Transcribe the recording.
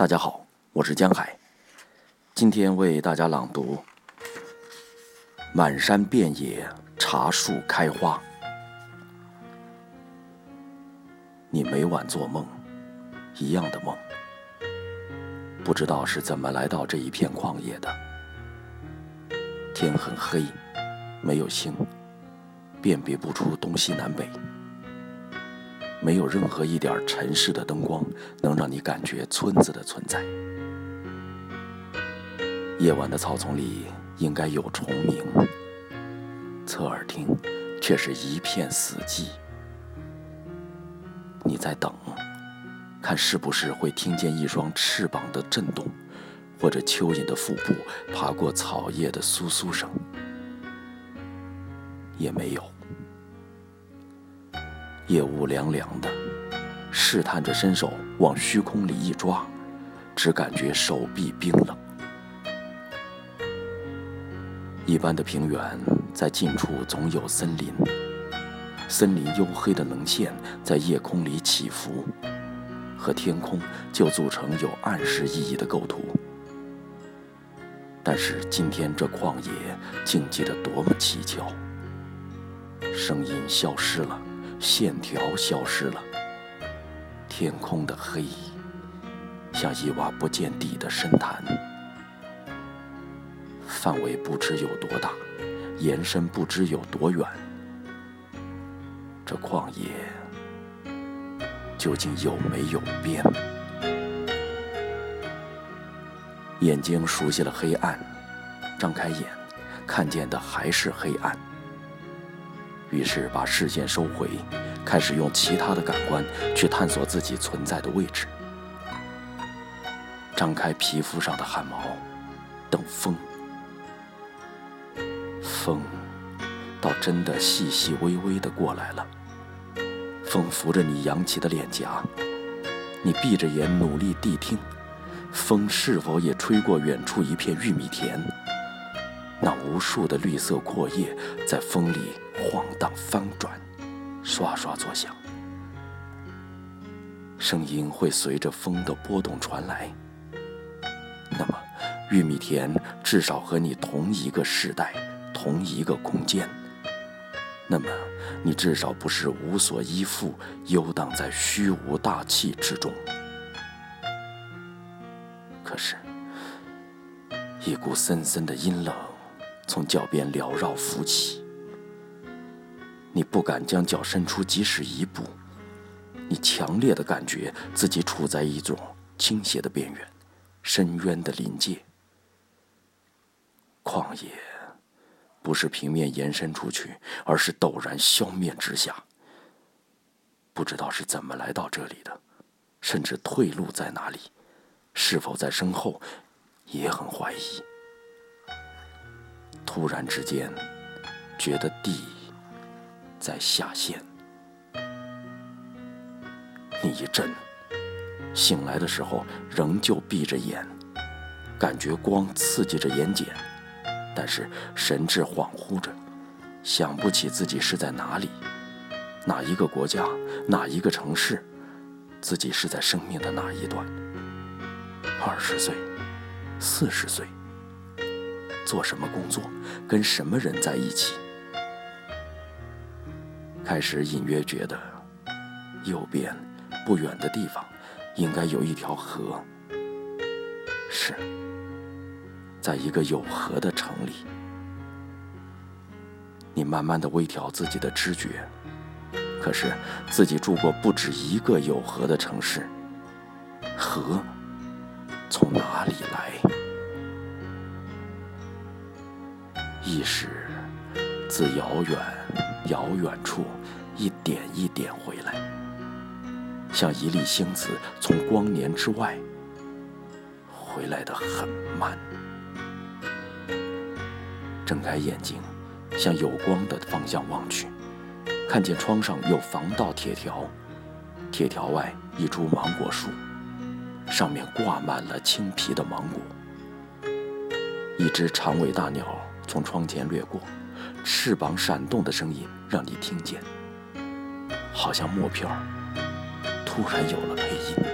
大家好，我是江海，今天为大家朗读《满山遍野茶树开花》。你每晚做梦，一样的梦，不知道是怎么来到这一片旷野的。天很黑，没有星，辨别不出东西南北。没有任何一点城市的灯光能让你感觉村子的存在。夜晚的草丛里应该有虫鸣，侧耳听，却是一片死寂。你在等，看是不是会听见一双翅膀的震动，或者蚯蚓的腹部爬过草叶的簌簌声，也没有。夜雾凉凉的，试探着伸手往虚空里一抓，只感觉手臂冰冷。一般的平原在近处总有森林，森林黝黑的棱线在夜空里起伏，和天空就组成有暗示意义的构图。但是今天这旷野静寂得多么蹊跷，声音消失了。线条消失了，天空的黑像一洼不见底的深潭，范围不知有多大，延伸不知有多远。这旷野究竟有没有边？眼睛熟悉了黑暗，张开眼，看见的还是黑暗。于是把视线收回，开始用其他的感官去探索自己存在的位置。张开皮肤上的汗毛，等风。风，倒真的细细微微的过来了。风拂着你扬起的脸颊，你闭着眼努力谛听，风是否也吹过远处一片玉米田？那无数的绿色阔叶在风里晃荡翻转，刷刷作响，声音会随着风的波动传来。那么，玉米田至少和你同一个时代，同一个空间。那么，你至少不是无所依附，游荡在虚无大气之中。可是，一股森森的阴冷。从脚边缭绕浮起，你不敢将脚伸出即使一步，你强烈的感觉自己处在一种倾斜的边缘，深渊的临界。旷野不是平面延伸出去，而是陡然消灭之下。不知道是怎么来到这里的，甚至退路在哪里，是否在身后，也很怀疑。突然之间，觉得地在下陷。你一震，醒来的时候仍旧闭着眼，感觉光刺激着眼睑，但是神志恍惚着，想不起自己是在哪里，哪一个国家，哪一个城市，自己是在生命的哪一段？二十岁，四十岁。做什么工作？跟什么人在一起？开始隐约觉得，右边不远的地方，应该有一条河。是，在一个有河的城里。你慢慢的微调自己的知觉，可是自己住过不止一个有河的城市。河从哪里来？意识自遥远遥远处一点一点回来，像一粒星子从光年之外回来的很慢。睁开眼睛，向有光的方向望去，看见窗上有防盗铁条，铁条外一株芒果树，上面挂满了青皮的芒果。一只长尾大鸟。从窗前掠过，翅膀闪动的声音让你听见，好像默片儿突然有了配音。